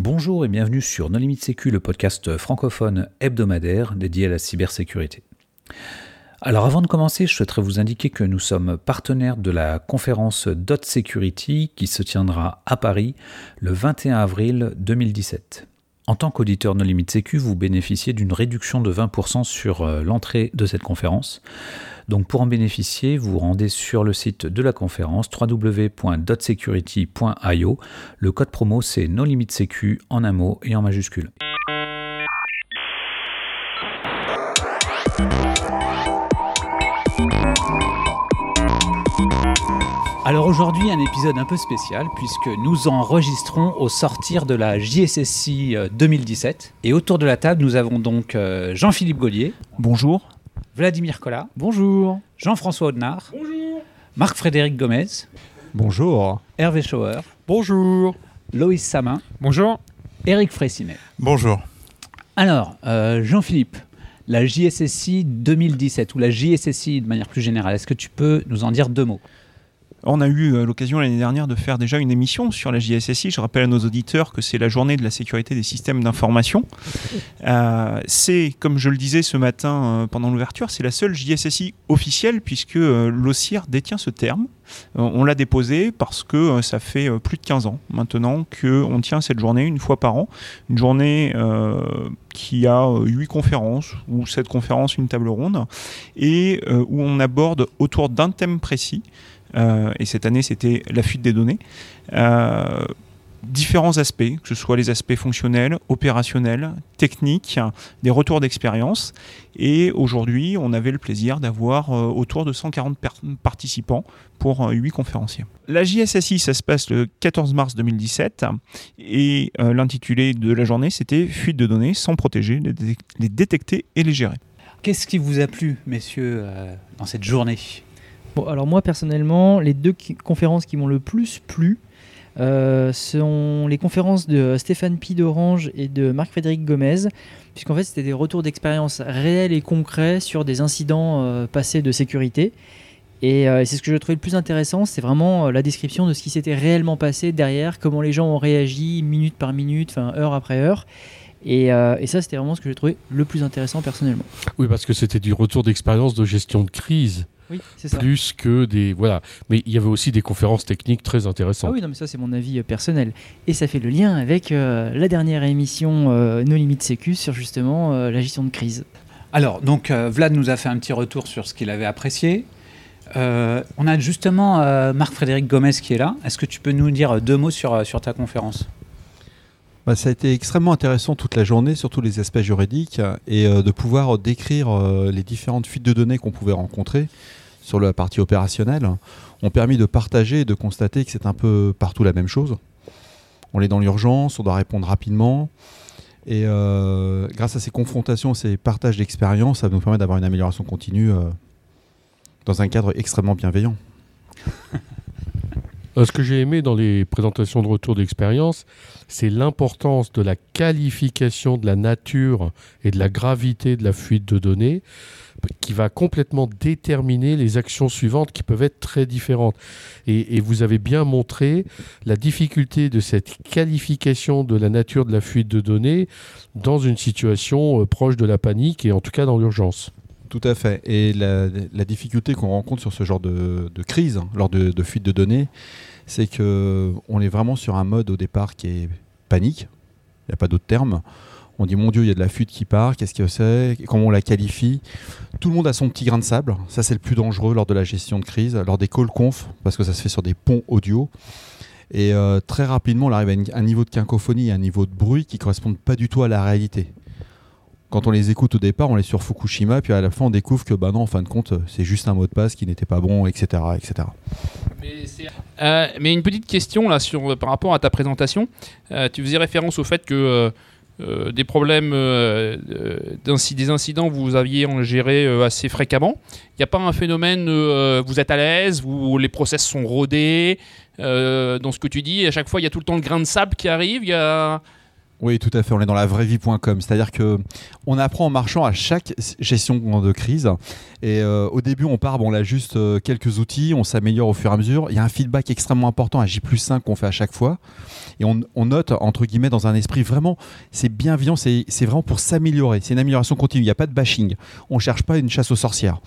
Bonjour et bienvenue sur No Limit Sécu, le podcast francophone hebdomadaire dédié à la cybersécurité. Alors avant de commencer, je souhaiterais vous indiquer que nous sommes partenaires de la conférence Dot Security qui se tiendra à Paris le 21 avril 2017. En tant qu'auditeur No Limit Sécu, vous bénéficiez d'une réduction de 20% sur euh, l'entrée de cette conférence. Donc pour en bénéficier, vous, rendez sur le site de la conférence www.dotsecurity.io. Le code promo c'est No Limit Sécu en un mot et en majuscule. Alors aujourd'hui, un épisode un peu spécial puisque nous enregistrons au sortir de la JSSI 2017. Et autour de la table, nous avons donc euh, Jean-Philippe Gaulier. Bonjour. Vladimir Collat. Bonjour. Jean-François Audenard. Bonjour. Marc-Frédéric Gomez. Bonjour. Hervé Schauer. Bonjour. Loïs Samin. Bonjour. Éric Fraissinet. Bonjour. Alors, euh, Jean-Philippe, la JSSI 2017 ou la JSSI de manière plus générale, est-ce que tu peux nous en dire deux mots? On a eu euh, l'occasion l'année dernière de faire déjà une émission sur la JSSI. Je rappelle à nos auditeurs que c'est la journée de la sécurité des systèmes d'information. Euh, c'est, comme je le disais ce matin euh, pendant l'ouverture, c'est la seule JSSI officielle puisque l'OCIR détient ce terme. on l'a déposé parce que ça fait plus de 15 ans maintenant qu'on tient cette journée une fois par an. Une journée qui a huit conférences, ou sept conférences, une table ronde, et où on aborde autour d'un thème précis euh, et cette année c'était la fuite des données. Euh, différents aspects, que ce soit les aspects fonctionnels, opérationnels, techniques, des retours d'expérience. Et aujourd'hui, on avait le plaisir d'avoir euh, autour de 140 participants pour 8 conférenciers. La JSSI, ça se passe le 14 mars 2017 et l'intitulé de la journée, c'était Fuite de données sans protéger, les, détecter et les gérer. Qu'est-ce qui vous a plu, messieurs, dans cette journée? Alors moi personnellement, les deux conférences qui m'ont le plus plu euh, sont les conférences de Stéphane Pi d'Orange et de Marc-Frédéric Gomez, puisqu'en fait c'était des retours d'expérience réels et concrets sur des incidents euh, passés de sécurité. Euh, et c'est ce que je trouvais le plus intéressant, c'est vraiment la description de ce qui s'était réellement passé derrière, comment les gens ont réagi minute par minute, enfin heure après heure. Et, et ça, c'était vraiment ce que j'ai trouvé le plus intéressant personnellement. Oui, parce que c'était du retour d'expérience de gestion de crise. Oui, c'est ça. Plus que des. Voilà. Mais il y avait aussi des conférences techniques très intéressantes. Ah oui, non, mais ça, c'est mon avis euh, personnel. Et ça fait le lien avec euh, la dernière émission euh, No Limit Sécu sur justement la gestion de crise. Alors, donc, Vlad nous a fait un petit retour sur ce qu'il avait apprécié. on a justement Marc-Frédéric Gomez qui est là. Est-ce que tu peux nous dire deux mots sur, sur ta conférence? Bah, ça a été extrêmement intéressant toute la journée, surtout les aspects juridiques, et de pouvoir décrire les différentes fuites de données qu'on pouvait rencontrer sur la partie opérationnelle ont permis de partager et de constater que c'est un peu partout la même chose. On est dans l'urgence, on doit répondre rapidement. Et euh, grâce à ces confrontations, ces partages d'expériences, ça nous permet d'avoir une amélioration continue euh, dans un cadre extrêmement bienveillant. Euh, ce que j'ai aimé dans les présentations de retour d'expérience, c'est l'importance de la qualification de la nature et de la gravité de la fuite de données qui va complètement déterminer les actions suivantes qui peuvent être très différentes. Et, vous avez bien montré la difficulté de cette qualification de la nature de la fuite de données dans une situation euh, proche de la panique et en tout cas dans l'urgence. Tout à fait. Et la, difficulté qu'on rencontre sur ce genre de, crise, hein, lors de, de fuite de données, c'est qu'on est vraiment sur un mode au départ qui est panique. Il n'y a pas d'autre terme on dit mon Dieu, il y a de la fuite qui part, qu'est-ce que c'est, comment on la qualifie. Tout le monde a son petit grain de sable, ça c'est le plus dangereux lors de la gestion de crise, lors des call conf, parce que ça se fait sur des ponts audio. Et euh, très rapidement, on arrive à un niveau de quinquophonie, un niveau de bruit qui ne correspondent pas du tout à la réalité. Quand on les écoute au départ, on est sur Fukushima, puis à la fin, on découvre que, bah non, en fin de compte, c'est juste un mot de passe qui n'était pas bon, etc. etc. Euh, mais, une petite question là sur, par rapport à ta présentation. Euh, tu faisais référence au fait que euh, des problèmes, euh, des incidents vous aviez en géré euh, assez fréquemment. Il n'y a pas un phénomène, vous êtes à l'aise, vous, les process sont rodés, dans ce que tu dis, à chaque fois il y a tout le temps le grain de sable qui arrive. Oui, tout à fait. On est dans la vraie vie.com. C'est-à-dire que on apprend en marchant à chaque gestion de crise. Et euh, au début, on part, on a juste euh, quelques outils, on s'améliore au fur et à mesure. Il y a un feedback extrêmement important à J 5 qu'on fait à chaque fois. Et on, on, note, entre guillemets, dans un esprit vraiment, c'est bienveillant, c'est vraiment pour s'améliorer. C'est une amélioration continue. Il n'y a pas de bashing. On ne cherche pas une chasse aux sorcières.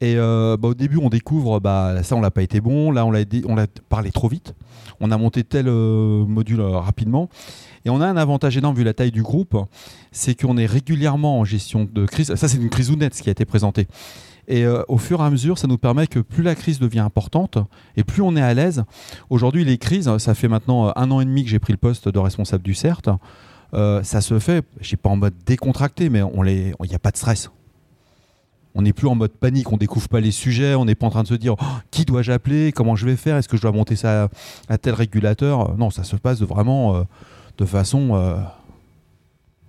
Et euh, bah, au début, on découvre, bah, ça, on l'a pas été bon. Là, on l'a parlé trop vite. On a monté tel module rapidement. Et on a un avantage énorme vu la taille du groupe, c'est qu'on est régulièrement en gestion de crise. Ça, c'est une crise ou ce qui a été présentée. Et euh, au fur et à mesure, ça nous permet que plus la crise devient importante et plus on est à l'aise. Aujourd'hui, les crises, ça fait maintenant euh, un an et demi que j'ai pris le poste de responsable du CERT. Euh, ça se fait, je sais pas en mode décontracté, mais il n'y a pas de stress. On n'est plus en mode panique, on découvre pas les sujets, on n'est pas en train de se dire oh, qui dois-je appeler, comment je vais faire, est-ce que je dois monter ça à tel régulateur? Non, ça se passe vraiment de façon euh,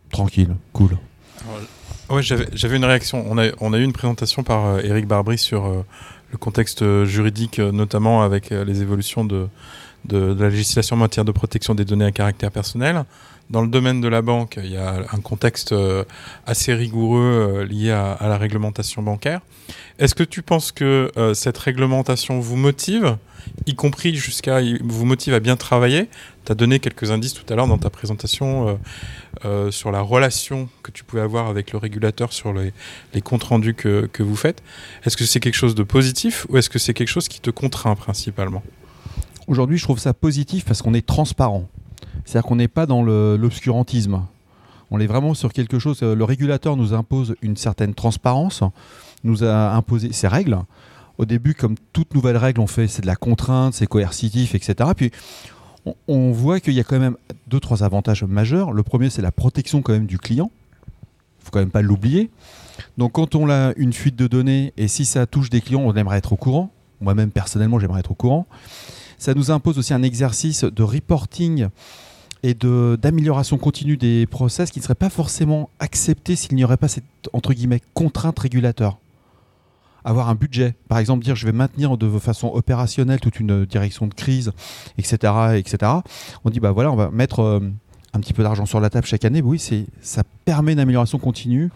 tranquille, cool. Ouais, j'avais une réaction. On a, eu une présentation par euh, Eric Barbry sur euh, le contexte juridique, notamment avec les évolutions de, la législation en matière de protection des données à caractère personnel. Dans le domaine de la banque, il y a un contexte assez rigoureux lié à, à, la réglementation bancaire. Est-ce que tu penses que cette réglementation vous motive y compris jusqu'à vous motive à bien travailler. Tu as donné quelques indices tout à l'heure dans ta présentation euh, euh, sur la relation que tu pouvais avoir avec le régulateur sur les, comptes rendus que, que vous faites. Est-ce que c'est quelque chose de positif ou est-ce que c'est quelque chose qui te contraint principalement? Aujourd'hui, je trouve ça positif parce qu'on est transparent. C'est-à-dire qu'on n'est pas dans l'obscurantisme. On est vraiment sur quelque chose. Le régulateur nous impose une certaine transparence, nous a imposé ses règles au début, comme toute nouvelle règle, on fait c'est de la contrainte, c'est coercitif, etc. Puis on, voit qu'il y a quand même deux, trois avantages majeurs. Le premier, c'est la protection quand même du client. Il faut quand même pas l'oublier. Donc quand on a une fuite de données et si ça touche des clients, on aimerait être au courant. Moi-même personnellement, j'aimerais être au courant. Ça nous impose aussi un exercice de reporting et d'amélioration continue des process qui ne serait pas forcément accepté s'il n'y aurait pas cette entre guillemets contrainte régulateur avoir un budget. Par exemple, dire je vais maintenir de façon opérationnelle toute une direction de crise, etc. etc. On dit bah voilà, on va mettre euh, un petit peu d'argent sur la table chaque année. Oui, c'est ça permet une amélioration continue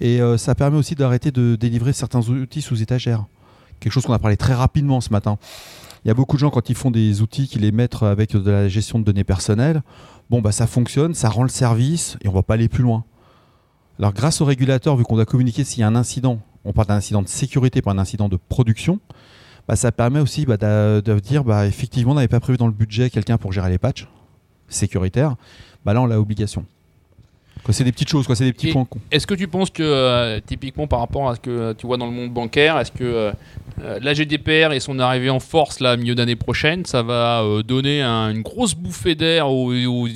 et euh, ça permet aussi d'arrêter de délivrer certains outils sous étagère. Quelque chose qu'on a parlé très rapidement ce matin. Il y a beaucoup de gens quand ils font des outils qui les mettent avec de la gestion de données personnelles. Bon bah ça fonctionne, ça rend le service et on va pas aller plus loin. Alors grâce au régulateur, vu qu'on doit communiquer s'il y a un incident, on parle d'un incident de sécurité, pas un incident de production, bah, ça permet aussi bah, de, dire bah, effectivement, on n'avait pas prévu dans le budget quelqu'un pour gérer les patchs sécuritaires. Bah, là, on l'a obligation. C'est des petites choses, c'est des petits points. Est-ce que tu penses que, euh, typiquement par rapport à ce que tu vois dans le monde bancaire, est-ce que euh, euh, la GDPR et son arrivée en force, là, milieu d'année prochaine, ça va donner une grosse bouffée d'air aux, aux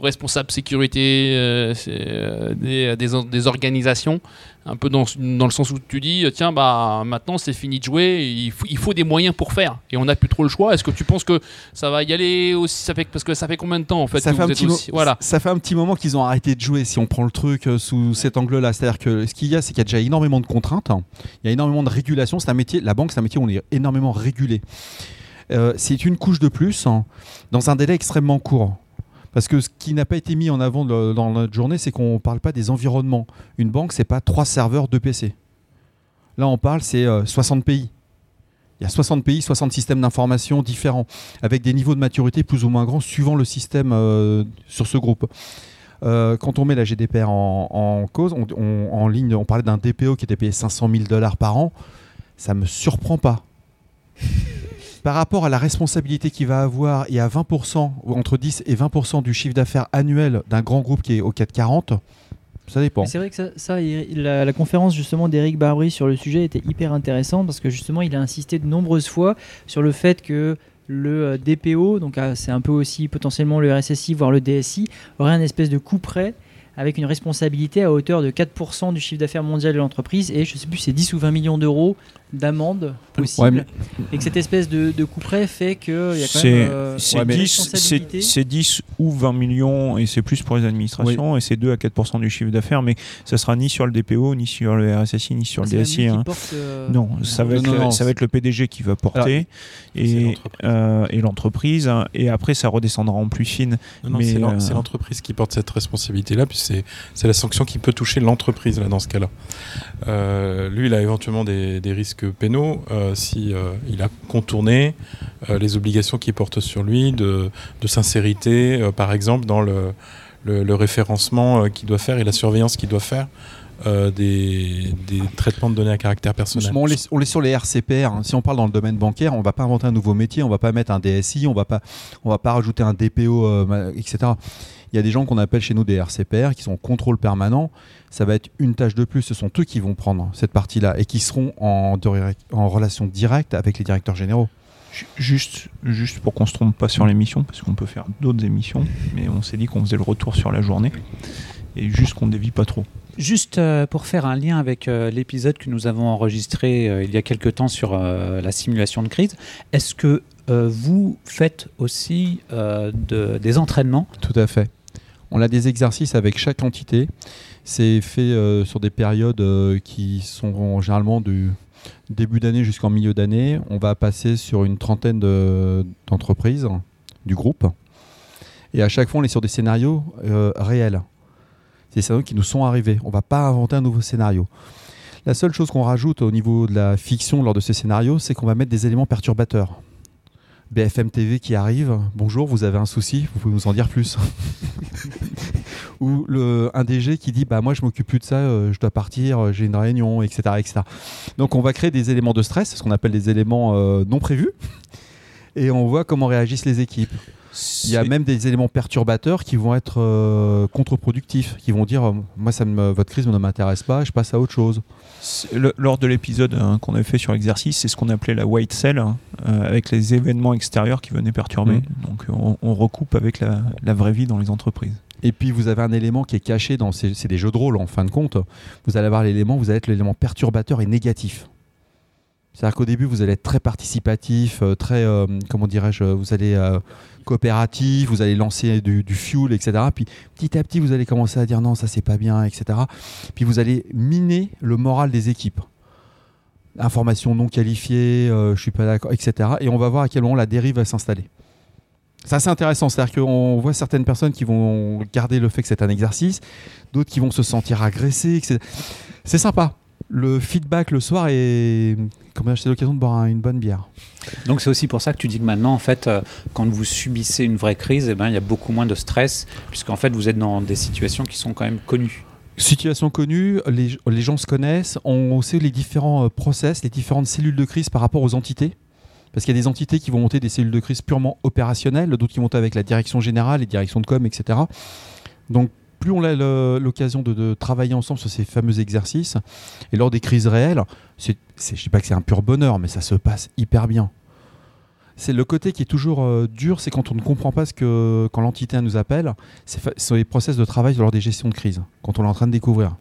responsables sécurité euh, euh, des, des, organisations, un peu dans, dans, le sens où tu dis, tiens, bah maintenant c'est fini de jouer, il faut, il faut des moyens pour faire, et on n'a plus trop le choix. Est-ce que tu penses que ça va y aller aussi ça fait, Parce que ça fait combien de temps en fait ça, fait un, petit voilà. ça fait un petit moment qu'ils ont arrêté de jouer, si on prend le truc euh, sous cet angle-là. C'est-à-dire que ce qu'il y a, c'est qu'il y a déjà énormément de contraintes, il y a énormément de régulation. C'est un métier, la banque, c'est un métier où on est énormément régulé. c'est une couche de plus hein, dans un délai extrêmement court. Parce que ce qui n'a pas été mis en avant dans notre journée, c'est qu'on ne parle pas des environnements. Une banque, c'est pas trois serveurs, deux PC. Là, on parle, c'est 60 euh, pays. Il y a 60 pays, 60 systèmes d'information différents, avec des niveaux de maturité plus ou moins grands suivant le système euh, sur ce groupe. Euh, quand on met la GDPR en, cause, en ligne, on parlait d'un DPO qui était payé 500 000 dollars par an. Ça ne me surprend pas par rapport à la responsabilité qu'il va avoir et à 20%, ou entre 10 et 20% du chiffre d'affaires annuel d'un grand groupe qui est au 440, ça dépend. C'est vrai que ça, la, conférence justement d'Eric Barbry sur le sujet était hyper intéressante parce que justement il a insisté de nombreuses fois sur le fait que le euh, DPO, donc ah, c'est un peu aussi potentiellement le RSSI, voire le DSI, aurait un espèce de coup près avec une responsabilité à hauteur de 4% du chiffre d'affaires mondial de l'entreprise et je sais plus c'est 10 ou 20 millions d'euros d'amende possible Ouais, mais- et que cette espèce de, de coup près fait qu'il y a quand C'est même euh, c'est une 10, c'est- responsabilité. c'est 10 ou 20 millions et c'est plus pour les administrations et c'est 2 à 4% du chiffre d'affaires mais ça sera ni sur le DPO ni sur le RSSI ni sur Ah, le DSI hein. porte, euh, Non, ça va, Non, être, non, le- non, ça va être le PDG qui va porter c'est et l'entreprise. euh, et l'entreprise hein, et après ça redescendra en plus fine. Mais, c'est l'en- euh, c'est l'entreprise qui porte cette responsabilité-là, puis c'est c'est la sanction qui peut toucher l'entreprise là dans ce cas-là. Euh, lui, il a éventuellement des, des risques pénaux euh, si euh, il a contourné euh, les obligations qui portent sur lui de, sincérité, euh, par exemple dans le, référencement qu'il doit faire et la surveillance qu'il doit faire des, traitements de données à caractère personnel. On, est, sur les RCPR. hein. Si on parle dans le domaine bancaire, on va pas inventer un nouveau métier, on va pas mettre un DSI, on va pas, on va pas rajouter un DPO, etc. Il y a des gens qu'on appelle chez nous des RCPR qui sont en contrôle permanent. Ça va être une tâche de plus. Ce sont eux qui vont prendre cette partie-là et qui seront en, relation directe avec les directeurs généraux. Ju- Juste, juste pour qu'on se trompe pas sur l'émission, parce qu'on peut faire d'autres émissions, mais on s'est dit qu'on faisait le retour sur la journée et juste qu'on dévie pas trop. Juste euh, pour faire un lien avec euh, l'épisode que nous avons enregistré euh, il y a quelque temps sur la simulation de crise, est-ce que vous faites aussi de- des entraînements? Tout à fait. On a des exercices avec chaque entité. C'est fait euh, sur des périodes euh, qui sont généralement du début d'année jusqu'en milieu d'année. On va passer sur une trentaine de- d'entreprises du groupe. Et à chaque fois, on est sur des scénarios euh, réels. C'est des scénarios qui nous sont arrivés. On ne va pas inventer un nouveau scénario. La seule chose qu'on rajoute au niveau de la fiction lors de ces scénarios, c'est qu'on va mettre des éléments perturbateurs. BFM TV qui arrive, bonjour, vous avez un souci, vous pouvez nous en dire plus. Ou le, un DG qui dit, bah moi je m'occupe plus de ça, euh, je dois partir, euh, j'ai une réunion, etc., etc. Donc on va créer des éléments de stress, ce qu'on appelle des éléments euh, non prévus, et on voit comment réagissent les équipes. Il y a même des éléments perturbateurs qui vont être euh, contre-productifs, qui vont dire, euh, moi ça me, votre crise ne m'intéresse pas, je passe à autre chose. Le- lors de l'épisode hein, qu'on avait fait sur l'exercice, c'est ce qu'on appelait la white cell, hein, euh, avec les événements extérieurs qui venaient perturber. Mhm. Donc on, on recoupe avec la, la vraie vie dans les entreprises. Et puis vous avez un élément qui est caché dans ces, c'est des jeux de rôle en fin de compte. Vous allez avoir l'élément, vous allez être l'élément perturbateur et négatif. C'est-à-dire qu'au début vous allez être très participatif, euh, très euh, comment dirais-je, vous allez euh, coopératif, vous allez lancer du, fuel, etc. Puis petit à petit vous allez commencer à dire non ça c'est pas bien, etc. Puis vous allez miner le moral des équipes. Information non qualifiée, euh, je suis pas d'accord, etc. Et on va voir à quel moment la dérive va s'installer. C'est assez intéressant, c'est-à-dire qu'on voit certaines personnes qui vont garder le fait que c'est un exercice, d'autres qui vont se sentir agressés. etc. C'est sympa. Le feedback le soir est. Comment c'est l'occasion de boire un- une bonne bière. Donc c'est aussi pour ça que tu dis que maintenant, en fait, euh, quand vous subissez une vraie crise, eh ben, il y a beaucoup moins de stress, puisqu'en fait, vous êtes dans des situations qui sont quand même connues. Situation connue, les, les gens se connaissent, on sait les différents euh, process, les différentes cellules de crise par rapport aux entités. Parce qu'il y a des entités qui vont monter des cellules de crise purement opérationnelles, d'autres qui montent avec la direction générale, les directions de com, etc. Donc, plus on a l'occasion de, travailler ensemble sur ces fameux exercices, et lors des crises réelles, je ne dis pas que c'est un pur bonheur, mais ça se passe hyper bien. C'est le côté qui est toujours euh, dur, c'est quand on ne comprend pas ce que quand l'entité nous appelle, c'est les process de travail lors des gestions de crise, quand on est en train de découvrir.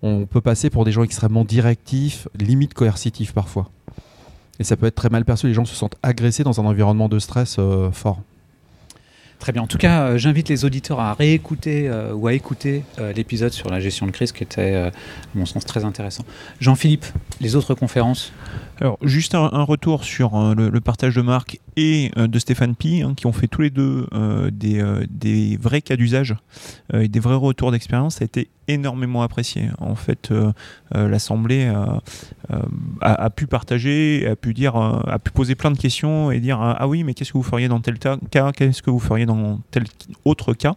On peut passer pour des gens extrêmement directifs, limite coercitifs parfois. Et ça peut être très mal perçu, les gens se sentent agressés dans un environnement de stress euh, fort. Très bien. En tout cas, euh, j'invite les auditeurs à réécouter euh, ou à écouter euh, l'épisode sur la gestion de crise qui était, à mon sens, très intéressant. Jean-Philippe, les autres conférences Alors, juste un, retour sur euh, le, partage de Marc et euh, de Stéphane Pi, hein, qui ont fait tous les deux euh, des, vrais cas d'usage et des vrais retours d'expérience. Ça a été énormément apprécié. En fait, l'Assemblée a, pu partager, a pu, dire, a pu poser plein de questions et dire Ah oui, mais qu'est-ce que vous feriez dans tel cas? Qu'est-ce que vous feriez dans tel autre cas?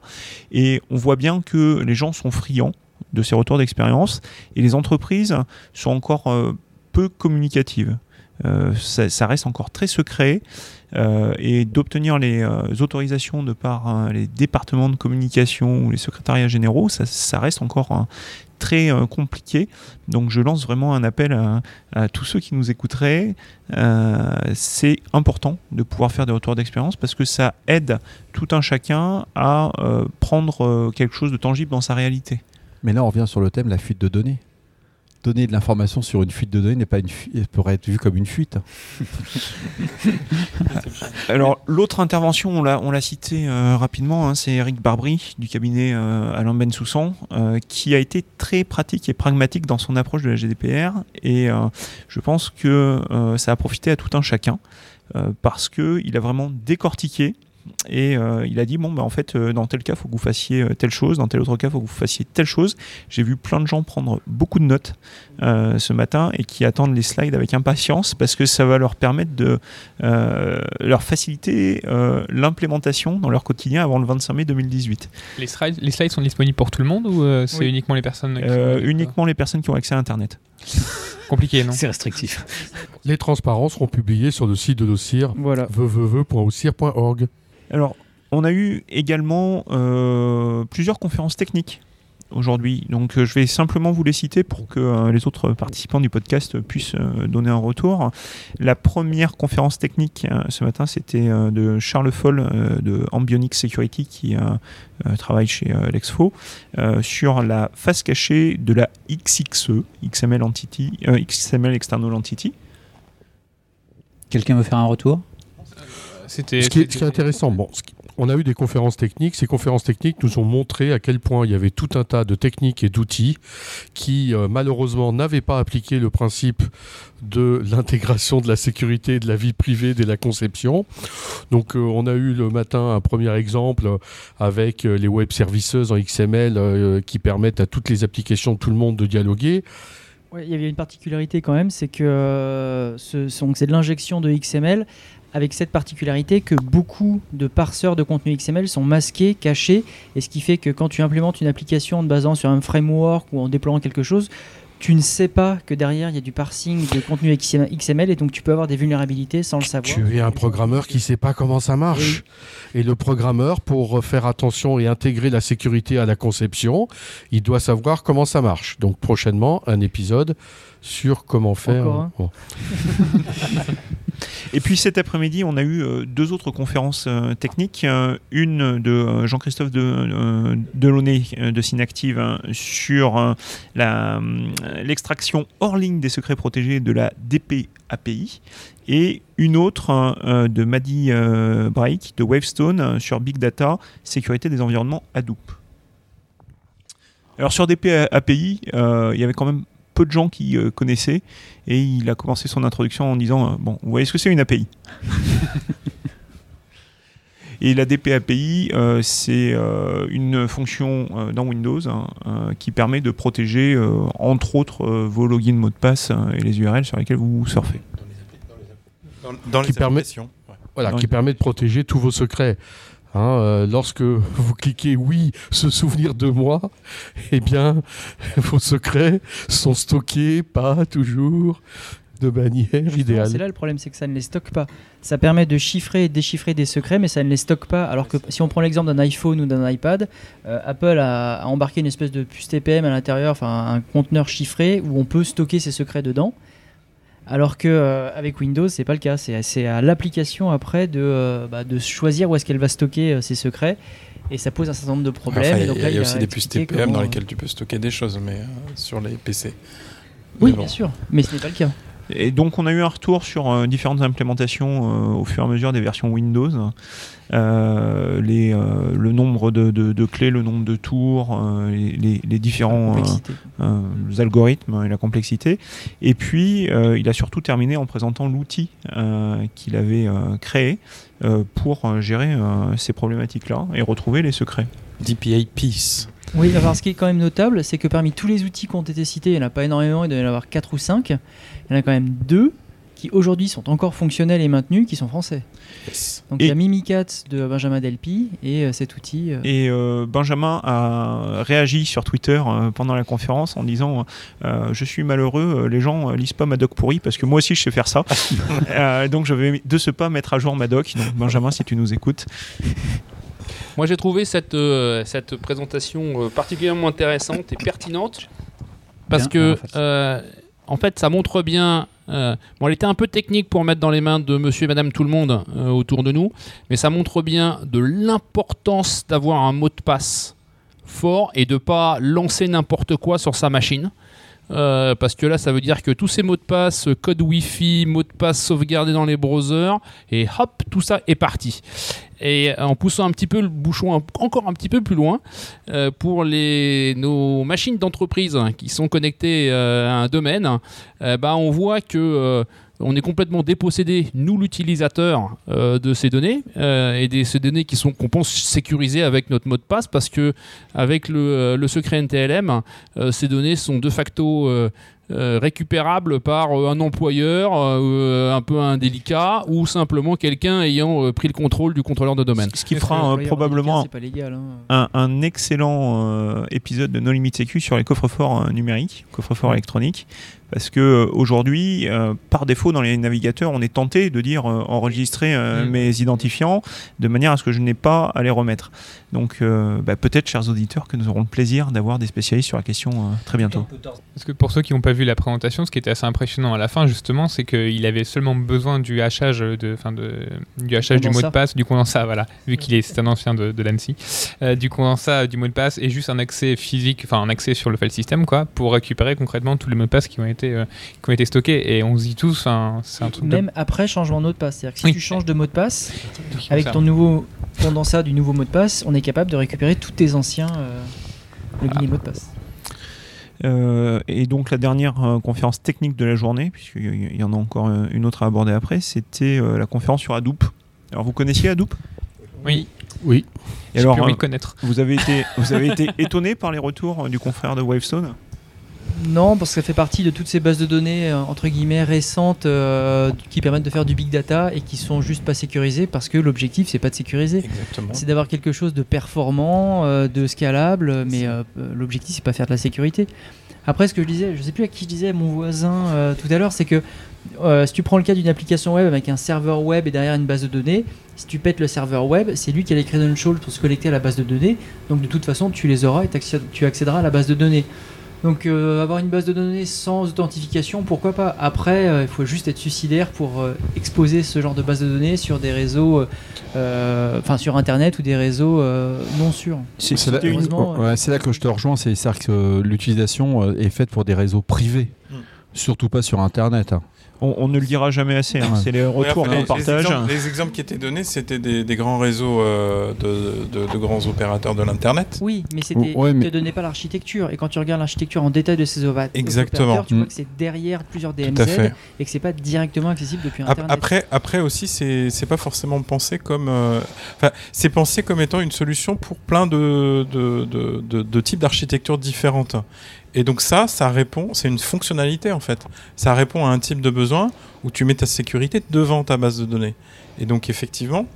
Et on voit bien que les gens sont friands de ces retours d'expérience et les entreprises sont encore peu communicatives. Euh, ça, reste encore très secret euh, et d'obtenir les euh, autorisations de par les départements de communication ou les secrétariats généraux, ça, reste encore euh, très compliqué. Donc je lance vraiment un appel à, tous ceux qui nous écouteraient. C'est important de pouvoir faire des retours d'expérience parce que ça aide tout un chacun à prendre quelque chose de tangible dans sa réalité. Mais là, on revient sur le thème la fuite de données. Donner de l'information sur une fuite de données n'est pas une fu- pourrait être vu comme une fuite. Alors l'autre intervention, on l'a, on l'a cité euh, rapidement, hein, c'est Eric Barbry du cabinet euh, Alain Bensoussan, euh, qui a été très pratique et pragmatique dans son approche de la GDPR. Et euh, je pense que euh, ça a profité à tout un chacun parce que il a vraiment décortiqué. Et euh, il a dit bon bah en fait euh, dans tel cas faut que vous fassiez euh, telle chose, dans tel autre cas faut que vous fassiez telle chose. J'ai vu plein de gens prendre beaucoup de notes euh, ce matin et qui attendent les slides avec impatience parce que ça va leur permettre de euh, leur faciliter euh, l'implémentation dans leur quotidien avant le 25 mai 2018. Les slides, les slides sont disponibles pour tout le monde ou euh, c'est Oui. uniquement les personnes qui Euh, sont- uniquement les personnes qui ont accès à Internet. compliqué, non? C'est restrictif. Les transparents seront publiés sur le site de l'OCIR, Voilà. www.ocir.org. Alors, on a eu également euh, plusieurs conférences techniques aujourd'hui. Donc, euh, je vais simplement vous les citer pour que euh, les autres participants du podcast puissent donner un retour. La première conférence technique ce matin, c'était de Charles Foll de Ambionic Security qui travaille chez euh, sur la face cachée de la XXE, XML Entity, XML External Entity. Quelqu'un veut faire un retour? C'était. Ce qui, est, ce qui est intéressant, bon, ce qui- on a eu des conférences techniques. Ces conférences techniques nous ont montré à quel point il y avait tout un tas de techniques et d'outils qui, euh, malheureusement, n'avaient pas appliqué le principe de l'intégration de la sécurité et de la vie privée dès la conception. Donc, euh, on a eu le matin un premier exemple avec euh, les web services en XML euh, qui permettent à toutes les applications de tout le monde de dialoguer. Ouais, il y avait une particularité quand même, c'est que euh, ce c'est de l'injection de XML avec cette particularité que beaucoup de parseurs de contenu XML sont masqués, cachés, et ce qui fait que quand tu implémentes une application en te basant sur un framework ou en déployant quelque chose, tu ne sais pas que derrière il y a du parsing de contenu XML et donc tu peux avoir des vulnérabilités sans le savoir. Tu es un programmeur qui ne sait pas comment ça marche. Et le programmeur, pour faire attention et intégrer la sécurité à la conception, il doit savoir comment ça marche. Donc prochainement, un épisode sur comment faire. Et puis cet après-midi, on a eu euh, deux autres conférences euh, techniques. Euh, une de Jean-Christophe de, Delaunay de Synactive hein, sur l'extraction hors ligne des secrets protégés de la DP API. Et une autre de Maddy euh, de Wavestone sur Big Data, sécurité des environnements Hadoop. Alors sur DP API, il y avait quand même peu de gens qui euh, connaissaient et il a commencé son introduction en disant euh, Bon, vous voyez ce que c'est une API Et la DP API, euh, c'est euh, une fonction euh, dans Windows hein, euh, qui permet de protéger, euh, entre autres, euh, vos logins, mots de passe euh, et les URL sur lesquels vous surfez. Dans, dans Qui les permet- applications. Ouais. Voilà, qui permet de protéger tous vos secrets. Hein, euh, lorsque vous cliquez oui, se souvenir de moi, eh bien, vos secrets sont stockés pas toujours de manière Justement, C'est idéale. là le problème, c'est que ça ne les stocke pas. Ça permet de chiffrer et déchiffrer des secrets, mais ça ne les stocke pas. Alors que si on prend l'exemple d'un iPhone ou d'un iPad, euh, Apple a, a embarqué une espèce de puce TPM à l'intérieur, enfin un conteneur chiffré où on peut stocker ses secrets dedans. Alors que euh, avec Windows, c'est pas le cas. C'est à l'application après de, euh, bah, de choisir où est-ce qu'elle va stocker euh, ses secrets. Et ça pose un certain nombre de problèmes. Il y a, y aussi des puces TPM dans lesquelles tu peux stocker des choses, mais sur les PC. Oui, bon. bien sûr, mais ce n'est pas le cas. Et donc on a eu un retour sur euh, différentes implémentations euh, au fur et à mesure des versions Windows. Euh, les, le nombre de, de- de clés, le nombre de tours, les, différents algorithmes et la complexité. Et puis il a surtout terminé en présentant l'outil qu'il avait créé pour gérer ces problématiques-là et retrouver les secrets. DPA Peace. Oui, alors ce qui est quand même notable, c'est que parmi tous les outils qui ont été cités, il n'y en a pas énormément, il doit y en avoir 4 ou 5. Il y en a quand même deux qui aujourd'hui sont encore fonctionnels et maintenus, qui sont français. Yes. Donc Et- il y a Mimicat de Benjamin Delpy et euh, cet outil. euh, Et euh, Benjamin a réagi sur Twitter pendant la conférence en disant Je suis malheureux, les gens lisent pas ma doc pourri parce que moi aussi je sais faire ça. Donc je vais de ce pas mettre à jour ma doc. Donc Benjamin, si tu nous écoutes. Moi, j'ai trouvé cette, euh, cette présentation euh, particulièrement intéressante et pertinente. parce Bien, que en fait. euh, en fait, ça montre bien. euh, bon, elle était un peu technique pour mettre dans les mains de Monsieur et Madame tout le monde euh, autour de nous, mais ça montre bien de l'importance d'avoir un mot de passe fort et de pas lancer n'importe quoi sur sa machine. Euh, parce que là, ça veut dire que tous ces mots de passe, code Wi-Fi, mots de passe sauvegardés dans les browsers, et hop, tout ça est parti. Et en poussant un petit peu le bouchon encore un petit peu plus loin, euh, pour nos machines d'entreprise qui sont connectées euh, à un domaine, bah, on voit que on est complètement dépossédé, nous l'utilisateur, euh, de ces données euh, et de ces données qui sont qu'on pense sécurisées avec notre mot de passe parce que avec le, euh, secret NTLM, ces données sont de facto euh, récupérables par euh, un employeur euh, un peu indélicat ou simplement quelqu'un ayant euh, pris le contrôle du contrôleur de domaine. Ce qui fera probablement C'est pas légal. hein. un, un excellent euh, épisode de No Limit Sécu sur les coffres-forts euh, numériques, coffres-forts électroniques, parce que aujourd'hui, euh, par défaut dans les navigateurs, on est tenté de dire euh, enregistrer mes identifiants de manière à ce que je n'ai pas à les remettre. Donc euh, bah, peut-être, chers auditeurs, que nous aurons le plaisir d'avoir des spécialistes sur la question euh, très bientôt. Parce que pour ceux qui n'ont pas vu la présentation, ce qui était assez impressionnant à la fin, justement, c'est qu'il avait seulement besoin du hachage, de, enfin de, du, hachage du mot de passe, du condensat, voilà, vu qu'il est, c'est un ancien de, de l'ANSI, euh, du condensat, du mot de passe, et juste un accès physique, enfin un accès sur le file system, quoi, pour récupérer concrètement tous les mots de passe qui ont été, euh, qui ont été stockés. Et on se dit tous, c'est un truc de Même après changement de mot de passe. C'est-à-dire que si Oui. tu changes de mot de passe, avec ton nouveau condensat du nouveau mot de passe, on est capable de récupérer tous tes anciens euh, logins et mots de passe. Euh, et donc la dernière euh, conférence technique de la journée, puisqu'il y en a encore euh, une autre à aborder après, c'était euh, la conférence sur Hadoop. Alors vous connaissiez Hadoop? Oui, Oui. Et j'ai alors, plus envie de connaître. vous avez été, vous avez été étonné par les retours du confrère de Wavestone? Non, parce que ça fait partie de toutes ces bases de données euh, entre guillemets récentes euh, qui permettent de faire du big data et qui sont juste pas sécurisées parce que l'objectif c'est pas de sécuriser, Exactement. c'est d'avoir quelque chose de performant, euh, de scalable, mais euh, l'objectif c'est pas faire de la sécurité. Après, ce que je disais, je sais plus à qui je disais, mon voisin tout à l'heure, c'est que si tu prends le cas d'une application web avec un serveur web et derrière une base de données, si tu pètes le serveur web, c'est lui qui a les credentials pour se connecter à la base de données. Donc de toute façon, tu les auras et tu accéderas à la base de données. Donc euh, avoir une base de données sans authentification, pourquoi pas? Après, euh, il faut juste être suicidaire pour euh, exposer ce genre de base de données sur des réseaux, enfin sur Internet ou des réseaux non sûrs. C'est là, ouais, que je te rejoins, c'est c'est-à-dire que l'utilisation est faite pour des réseaux privés, Mm. surtout pas sur Internet. hein. On, on ne le dira jamais assez. hein. C'est les retours qu'on les, les partage. exemples, les exemples qui étaient donnés, c'était des, des grands réseaux euh, de, de- de grands opérateurs de l'Internet. Oui, mais c'était, Ouais, il mais- te donnait pas l'architecture. Et quand tu regardes l'architecture en détail de ces ova- Exactement. opérateurs, tu vois Mm. que c'est derrière plusieurs DMZ et que c'est pas directement accessible depuis Internet. Après, après aussi, c'est c'est pas forcément pensé comme. euh, c'est pensé comme étant une solution pour plein de, de, de, de- de types d'architectures différentes. Et donc ça, ça répond, c'est une fonctionnalité en fait. Ça répond à un type de besoin où tu mets ta sécurité devant ta base de données. Et donc effectivement,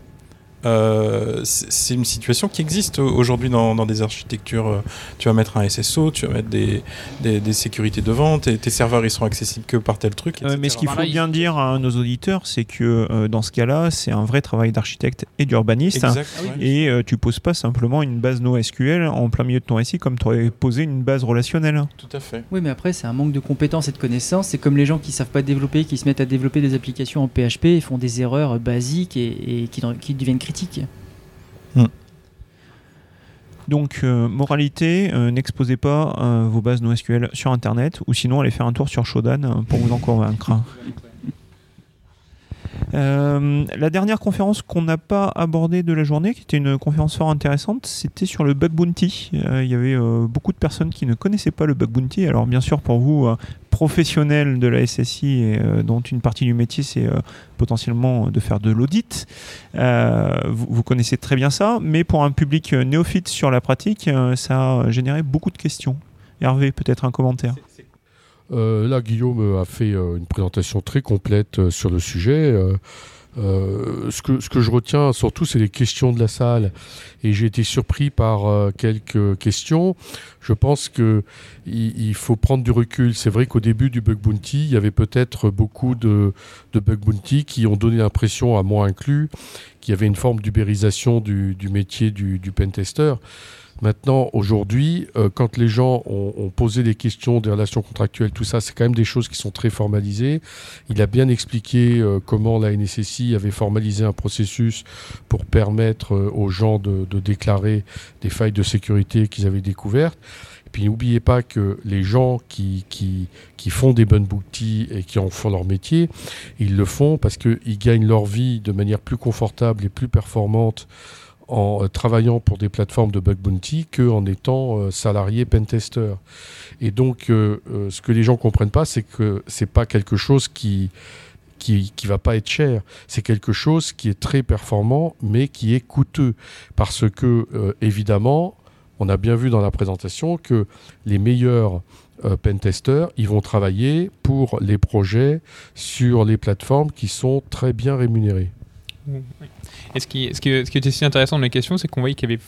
euh, c'est une situation qui existe aujourd'hui dans, dans des architectures. euh, Tu vas mettre un SSO, tu vas mettre des, des, des sécurités devant, tes, tes serveurs ils seront accessibles que par tel truc. Euh, mais ce qu'il faut bien dire à nos auditeurs, c'est que euh, dans ce cas-là, c'est un vrai travail d'architecte et d'urbaniste. Ouais. Et euh, tu poses pas simplement une base NoSQL en plein milieu de ton SI comme tu aurais posé une base relationnelle. Tout à fait. Oui, mais après, c'est un manque de compétences et de connaissances. C'est comme les gens qui savent pas développer, qui se mettent à développer des applications en PHP et font des erreurs basiques et, et qui, qui deviennent critiques. Donc, euh, moralité, euh, n'exposez pas euh, vos bases NoSQL sur Internet ou sinon allez faire un tour sur Shodan pour vous en convaincre. Euh, la dernière conférence qu'on n'a pas abordée de la journée, qui était une conférence fort intéressante, c'était sur le bug bounty. Euh, Il y avait euh, beaucoup de personnes qui ne connaissaient pas le bug bounty. Alors bien sûr, pour vous, professionnels de la SSI, et, dont une partie du métier, c'est potentiellement de faire de l'audit, vous, vous connaissez très bien ça. Mais pour un public néophyte sur la pratique, ça a généré beaucoup de questions. Hervé, peut-être un commentaire. Euh, là, Guillaume a fait euh, une présentation très complète euh, sur le sujet. Ce, que, je retiens surtout, c'est les questions de la salle. Et j'ai été surpris par quelques questions. Je pense qu'il il faut prendre du recul. C'est vrai qu'au début du bug bounty, il y avait peut-être beaucoup de, bug bounty qui ont donné l'impression, à moi inclus, qu'il y avait une forme d'ubérisation du, du métier du, du pentester. Maintenant, aujourd'hui, euh, quand les gens ont, ont posé des questions des relations contractuelles, tout ça, c'est quand même des choses qui sont très formalisées. Il a bien expliqué euh, comment la NSSI avait formalisé un processus pour permettre euh, aux gens de, de déclarer des failles de sécurité qu'ils avaient découvertes. Et puis n'oubliez pas que les gens qui, qui, qui font des bonnes boutiques et qui en font leur métier, ils le font parce qu'ils gagnent leur vie de manière plus confortable et plus performante en travaillant pour des plateformes de bug bounty qu'en étant euh, salarié pentester. Et donc, euh, euh, ce que les gens comprennent pas, c'est que c'est pas quelque chose qui qui, va pas être cher. C'est quelque chose qui est très performant, mais qui est coûteux. Parce que, évidemment, on a bien vu dans la présentation que les meilleurs euh, pentesters, ils vont travailler pour les projets sur les plateformes qui sont très bien Et ce qui, ce, qui, ce qui était si intéressant dans les questions, c'est qu'on voyait qu'il y avait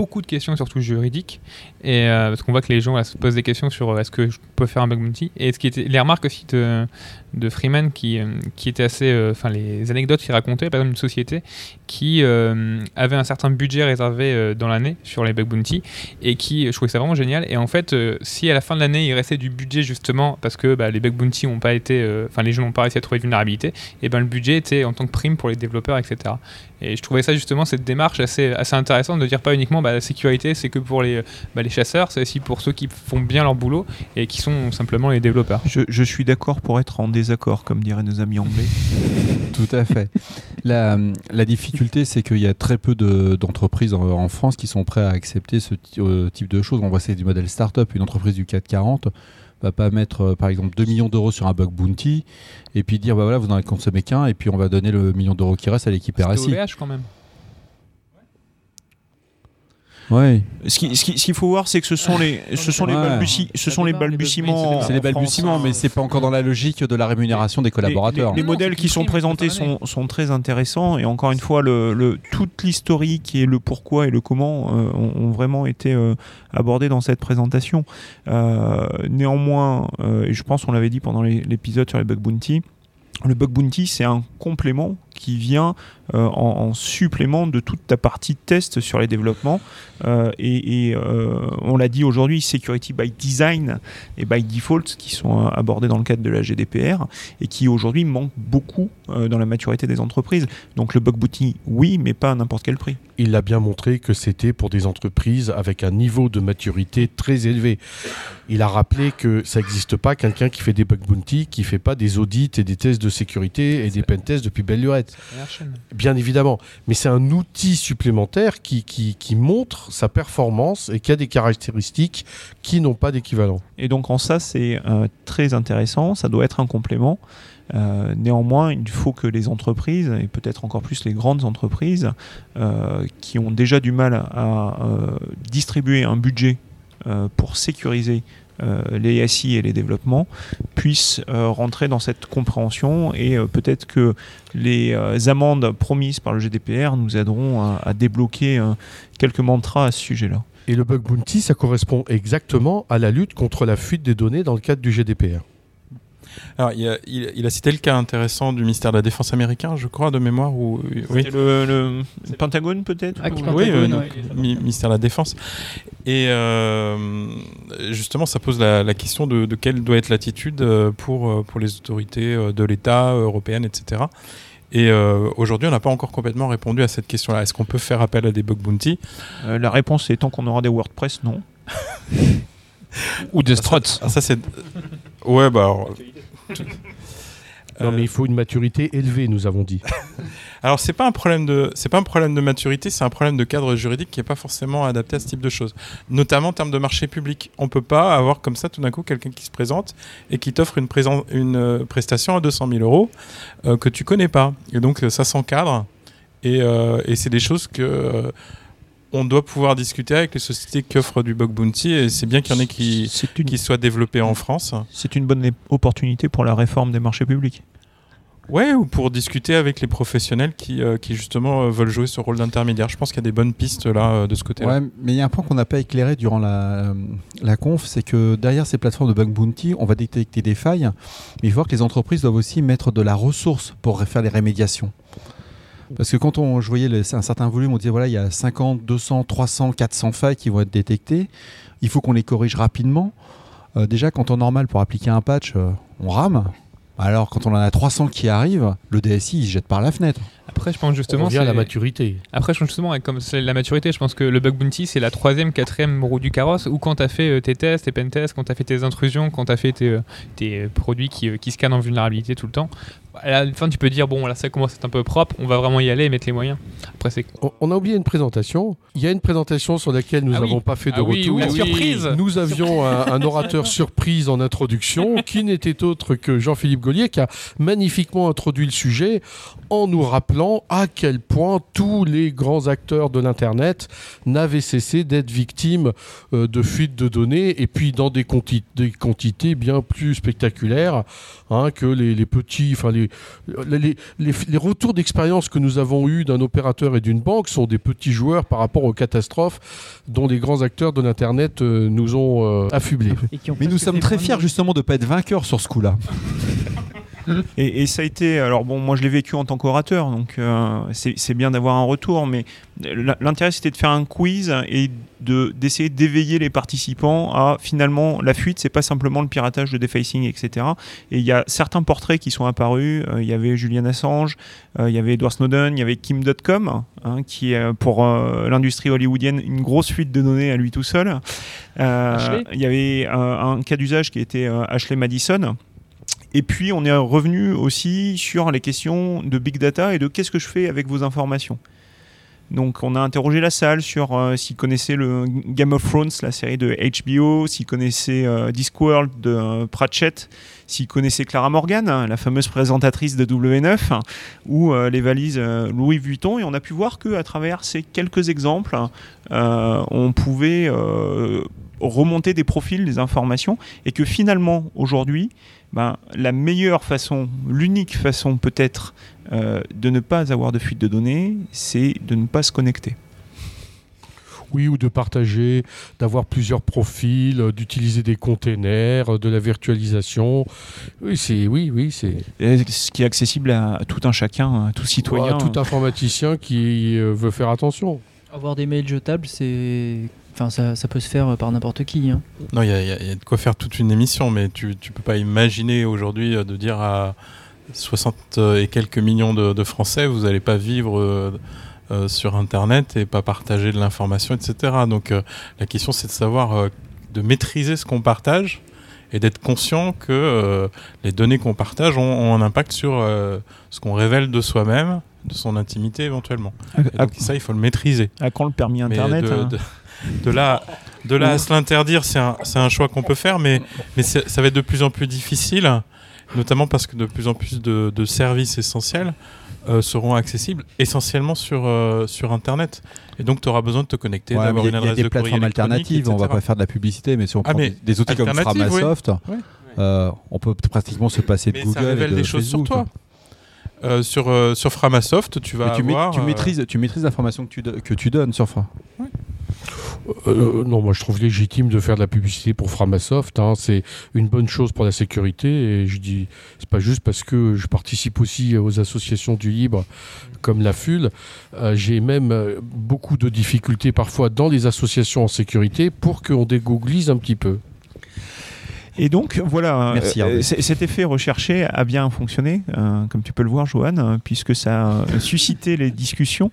beaucoup de questions, surtout juridiques, et euh, parce qu'on voit que les gens se posent des questions sur euh, est-ce que je peux faire un bug bounty, et ce qui était, les remarques aussi de, Freeman qui, euh, qui étaient assez, enfin les anecdotes qu'il racontait, par exemple une société qui avait un certain budget réservé dans l'année sur les bug bounty, et qui, je trouvais ça vraiment génial, et en fait, si à la fin de l'année il restait du budget justement parce que bah, les bug bounty n'ont pas été, enfin les gens n'ont pas réussi à trouver de vulnérabilité, et ben le budget était en tant que prime pour les développeurs, etc. Et je trouvais ça justement cette démarche assez, assez intéressante de dire pas uniquement bah, la sécurité c'est que pour les, bah, les chasseurs, c'est aussi pour ceux qui font bien leur boulot et qui sont simplement les développeurs. Je, je suis d'accord pour être en désaccord, comme diraient nos amis anglais. Tout à fait. La, la difficulté, c'est qu'il y a très peu de- d'entreprises en, en France qui sont prêtes à accepter ce euh, type de choses. On voit c'est du modèle start-up. Une entreprise du 440 va pas mettre, euh, par exemple, 2 millions d'euros sur un bug bounty et puis dire, bah voilà, vous n'en avez consommé qu'un et puis on va donner le million d'euros qui reste à l'équipe RSI. OVH quand même. Ouais. Ce qu'il ce qui- ce qu'il faut voir, c'est que ce sont les, ce sont les, balbutie- ce sont les balbutiements. C'est les balbutiements, mais c'est pas encore dans la logique de la rémunération des collaborateurs. Les, les Non, non, modèles qui sont présentés sont, sont très intéressants et encore une fois, le, le- toute l'historique et le pourquoi et le comment euh, ont, ont vraiment été euh, abordés dans cette présentation. Euh, néanmoins, euh, et je pense qu'on l'avait dit pendant l'épisode sur les bug bounty, le bug bounty c'est un complément qui vient euh, en, en supplément de toute ta partie test sur les développements Euh, et, et, euh, on l'a dit aujourd'hui, security by design et by default qui sont abordés dans le cadre de la GDPR et qui aujourd'hui manquent beaucoup euh, dans la maturité des entreprises. Donc le bug bounty, oui, mais pas à n'importe quel prix. il a bien montré que c'était pour des entreprises avec un niveau de maturité très élevé. Il a rappelé que ça n'existe pas quelqu'un qui fait des bug bounty, qui fait pas des audits et des tests de sécurité et des pen tests depuis belle lurette. Bien évidemment. Mais c'est un outil supplémentaire qui, montre sa performance et qui a des caractéristiques qui n'ont pas d'équivalent. Et donc en ça, c'est euh, très intéressant, ça doit être un complément. Euh, néanmoins, il faut que les entreprises, et peut-être encore plus les grandes entreprises, euh, qui ont déjà du mal à distribuer un budget pour sécuriser les SI et les développements, puissent euh, rentrer dans cette compréhension et euh, peut-être que les euh, amendes promises par le GDPR nous aideront à, débloquer euh, quelques mantras à ce sujet-là. Et le bug bounty, ça correspond exactement à la lutte contre la fuite des données dans le cadre du GDPR. Alors, il a, il- il a cité le cas intéressant du ministère de la Défense américain, je crois, de mémoire. Où, oui, Et le, le Pentagone peut-être Ah, qui ou- Pentagone, oui, euh, ouais. mi- ministère de la Défense. Et euh, justement, ça pose la, la question de, de quelle doit être l'attitude euh, pour, euh, pour les autorités euh, de l'État, euh, européennes, etc. Et euh, aujourd'hui, on n'a pas encore complètement répondu à cette question-là. Est-ce qu'on peut faire appel à des bug bounty? Euh, La réponse est tant qu'on aura des WordPress, non. Ou des struts. Ah, ça, c'est. Ouais, bah. alors, Non, mais il faut une maturité élevée, nous avons dit. Alors c'est pas un problème de c'est pas un problème de maturité, c'est un problème de cadre juridique qui est pas forcément adapté à ce type de choses. Notamment en termes de marché public, on peut pas avoir comme ça tout d'un coup quelqu'un qui se présente et qui t'offre une, euh, prestation à 200 000 euros euh, que tu connais pas. Et donc euh, ça s'encadre et, euh, et c'est des choses que on doit pouvoir discuter avec les sociétés qui offrent du bug bounty et c'est bien qu'il y en ait qui C'est une, qui soient développés en France. c'est une bonne opportunité pour la réforme des marchés publics. Ouais, ou pour discuter avec les professionnels qui, euh, qui justement euh, veulent jouer ce rôle d'intermédiaire. Je pense qu'il y a des bonnes pistes là euh, de ce côté-là. Ouais, mais il y a un point qu'on n'a pas éclairé durant la, la conf, c'est que derrière ces plateformes de bug bounty, on va détecter des failles, mais il faut voir que les entreprises doivent aussi mettre de la ressource pour faire les rémédiations. Parce que quand on, je voyais un certain volume, on disait voilà, il y a 50, 200, 300, 400 failles qui vont être détectées. Il faut qu'on les corrige rapidement. Euh, déjà, quand en normal, pour appliquer un patch, euh, on rame. Alors, quand on en a 300 qui arrivent, le DSI, il se jette par la fenêtre. Après, je pense On justement. à la maturité. Après, je pense justement, comme c'est la maturité, je pense que le bug bounty, c'est la troisième, quatrième roue du carrosse, où quand tu as fait euh, tes tests, tes pen tests, quand tu as fait tes intrusions, quand tu as fait tes, euh, tes produits qui, euh, qui scannent en vulnérabilité tout le temps, à la fin, tu peux dire, bon, là, ça commence à être un peu propre, on va vraiment y aller et mettre les moyens. Après, c'est. On- On a oublié une présentation. Il y a une présentation sur laquelle nous Ah oui. n'avons pas fait de Ah oui, retour. oui, La oui. surprise. Nous avions un, un orateur surprise en introduction qui n'était autre que Jean-Philippe Gaulier qui a magnifiquement introduit le sujet en nous rappelant à quel point tous les grands acteurs de l'Internet n'avaient cessé d'être victimes euh, de fuites de données et puis dans des, quanti- des quantités bien plus spectaculaires hein, que les, les petits, enfin les, les, les- les retours d'expérience que nous avons eus d'un opérateur et d'une banque sont des petits joueurs par rapport aux catastrophes dont les grands acteurs de l'Internet euh, nous ont euh, affublés. Mais nous sommes très fiers justement de ne pas être vainqueurs sur ce coup-là. Et, et ça a été, alors bon, moi je l'ai vécu en tant qu'orateur, donc euh, c'est bien d'avoir un retour, mais l'intérêt c'était de faire un quiz et de d'essayer d'éveiller les participants à finalement la fuite, c'est pas simplement le piratage, le defacing, etc. Et il y a certains portraits qui sont apparus. euh, Il y avait Julian Assange, euh, il y avait Edward Snowden, il y avait Kim.com, hein, qui est pour l'industrie hollywoodienne une grosse fuite de données à lui tout seul. Il y avait un cas d'usage qui était Ashley Madison. Et puis on est revenu aussi sur les questions de big data et de qu'est-ce que je fais avec vos informations. Donc on a interrogé la salle sur euh, s'ils connaissaient le Game of Thrones, la série de HBO, s'ils connaissaient euh, Discworld de euh, Pratchett, s'ils connaissaient Clara Morgan, hein, la fameuse présentatrice de W9, hein, ou les valises Louis Vuitton. Et on a pu voir que à travers ces quelques exemples, on pouvait remonter des profils, des informations, et que finalement aujourd'hui, ben, la meilleure façon, l'unique façon peut-être euh, de ne pas avoir de fuite de données, c'est de ne pas se connecter. Oui, ou de partager, d'avoir plusieurs profils, euh, d'utiliser des containers, euh, de la virtualisation. Oui, c'est oui, oui, c'est ce qui est accessible à tout un chacun, à tout citoyen. Ouais, tout informaticien qui veut faire attention. Avoir des mails jetables, c'est. Enfin, ça, peut se faire par n'importe qui. hein. Non, il y, a- de quoi faire toute une émission, mais tu ne peux pas imaginer aujourd'hui euh, de dire à 60 et quelques millions de, Français, vous n'allez pas vivre euh, euh, sur Internet et pas partager de l'information, etc. Donc euh, la question, c'est de savoir, euh, de maîtriser ce qu'on partage et d'être conscient que euh, les données qu'on partage ont, un impact sur euh, ce qu'on révèle de soi-même, de son intimité éventuellement. Et donc, ça, il faut le maîtriser. à quand le permis Internet de, hein de, de là, de là à se l'interdire, c'est un, c'est un choix qu'on peut faire, mais, mais ça va être de plus en plus difficile, notamment parce que de plus en plus de, de services essentiels euh, seront accessibles essentiellement sur, euh, sur Internet. Et donc, tu auras besoin de te connecter, Ouais, d'avoir Il une y a- il y, adresse a des de plateformes alternatives, on va pas faire de la publicité, mais si on Ah, prend mais des, des outils comme oui. Framasoft, euh, on peut pratiquement se passer de Mais Google ça révèle et de des choses sur Facebook. toi. Euh, sur, euh, sur Framasoft, tu vas euh, maîtrises, tu maîtrises l'information que tu, do- que tu donnes sur Fra. Euh, non, moi je trouve légitime de faire de la publicité pour Framasoft. hein. C'est une bonne chose pour la sécurité. Et je dis, c'est pas juste parce que je participe aussi aux associations du libre comme la FUL. Euh, J'ai même beaucoup de difficultés parfois dans les associations en sécurité pour qu'on dégooglise un petit peu. Et donc voilà, Merci, euh, c- cet effet recherché a bien fonctionné, euh, comme tu peux le voir, Johan, euh, puisque ça a suscité les discussions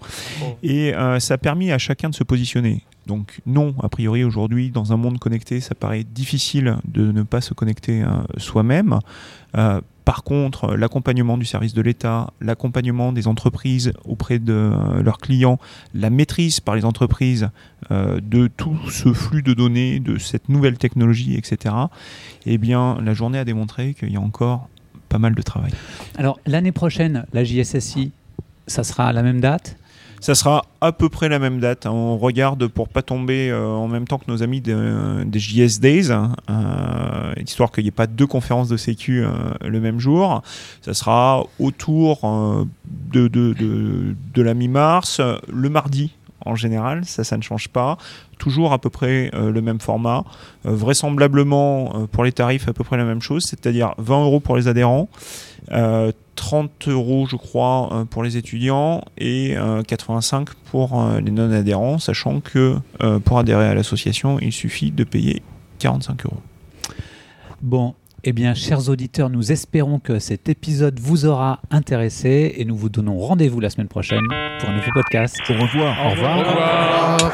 et euh, ça a permis à chacun de se positionner. Donc non, a priori aujourd'hui, dans un monde connecté, ça paraît difficile de ne pas se connecter euh, soi-même. Euh, par contre, l'accompagnement du service de l'État, l'accompagnement des entreprises auprès de euh, leurs clients, la maîtrise par les entreprises euh, de tout ce flux de données, de cette nouvelle technologie, etc., eh bien, la journée a démontré qu'il y a encore pas mal de travail. Alors, l'année prochaine, la JSSI, ça sera à la même date? Ça sera à peu près la même date. On regarde pour pas tomber euh, en même temps que nos amis de- des JS Days, hein, euh, histoire qu'il n'y ait pas deux conférences de sécu euh, le même jour. Ça sera autour de, la mi-mars, le mardi en général, ça, ça ne change pas. Toujours à peu près le même format. Vraisemblablement, pour les tarifs, à peu près la même chose, c'est-à-dire 20 euros pour les adhérents, euh, 30 euros, je crois, euh, pour les étudiants et euh, 85 pour les non-adhérents, sachant que pour adhérer à l'association, il suffit de payer 45 euros. Bon, eh bien, chers auditeurs, nous espérons que cet épisode vous aura intéressé et nous vous donnons rendez-vous la semaine prochaine pour un nouveau podcast. Au revoir. Au revoir.